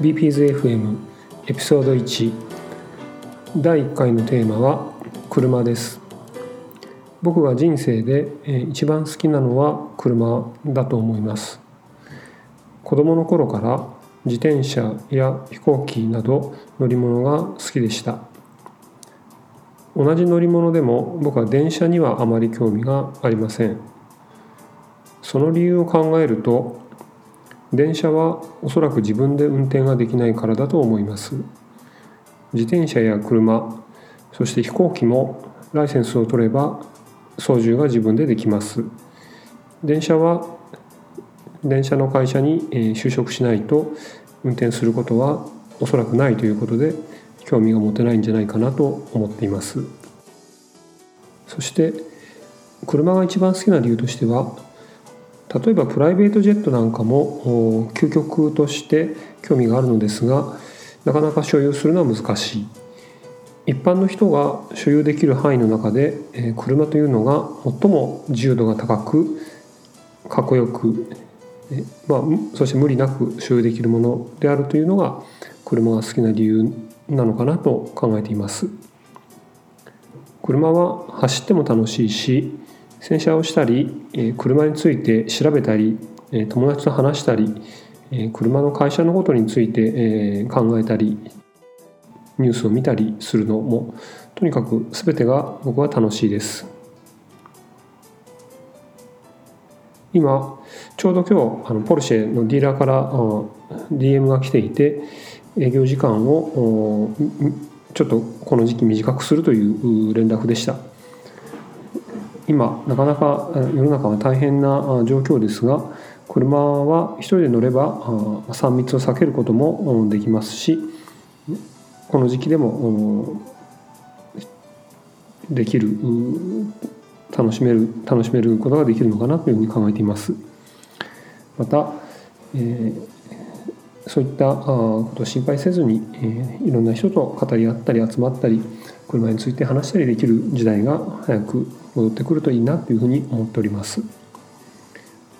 BPSFM エピソード1第1回のテーマは車です。僕が人生で一番好きなのは車だと思います。子供の頃から自転車や飛行機など乗り物が好きでした。同じ乗り物でも僕は電車にはあまり興味がありません。その理由を考えると電車はおそらく自分で運転ができないからだと思います。自転車や車そして飛行機もライセンスを取れば操縦が自分でできます。電車は電車の会社に就職しないと運転することはおそらくないということで興味が持てないんじゃないかなと思っています。そして車が一番好きな理由としては例えばプライベートジェットなんかも究極として興味があるのですがなかなか所有するのは難しい。一般の人が所有できる範囲の中で車というのが最も自由度が高くかっこよく、まあ、そして無理なく所有できるものであるというのが車が好きな理由なのかなと考えています。車は走っても楽しいし洗車をしたりえ車について調べたりえ友達と話したりえ車の会社のことについてえ考えたりニュースを見たりするのもとにかく全てが僕は楽しいです。今ちょうど今日あのポルシェのディーラーから DM が来ていて営業時間をちょっとこの時期短くするという連絡でした。今なかなか世の中は大変な状況ですが車は一人で乗れば3密を避けることもできますしこの時期でもできる楽しめる楽しめることができるのかなというふうに考えています。また、えー、そういったことを心配せずに、えー、いろんな人と語り合ったり集まったり車について話したりできる時代が早く戻ってくるといいなというふうに思っております。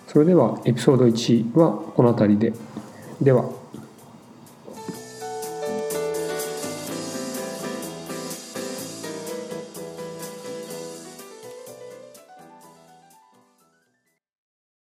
それではエピソード1はこの辺りで。では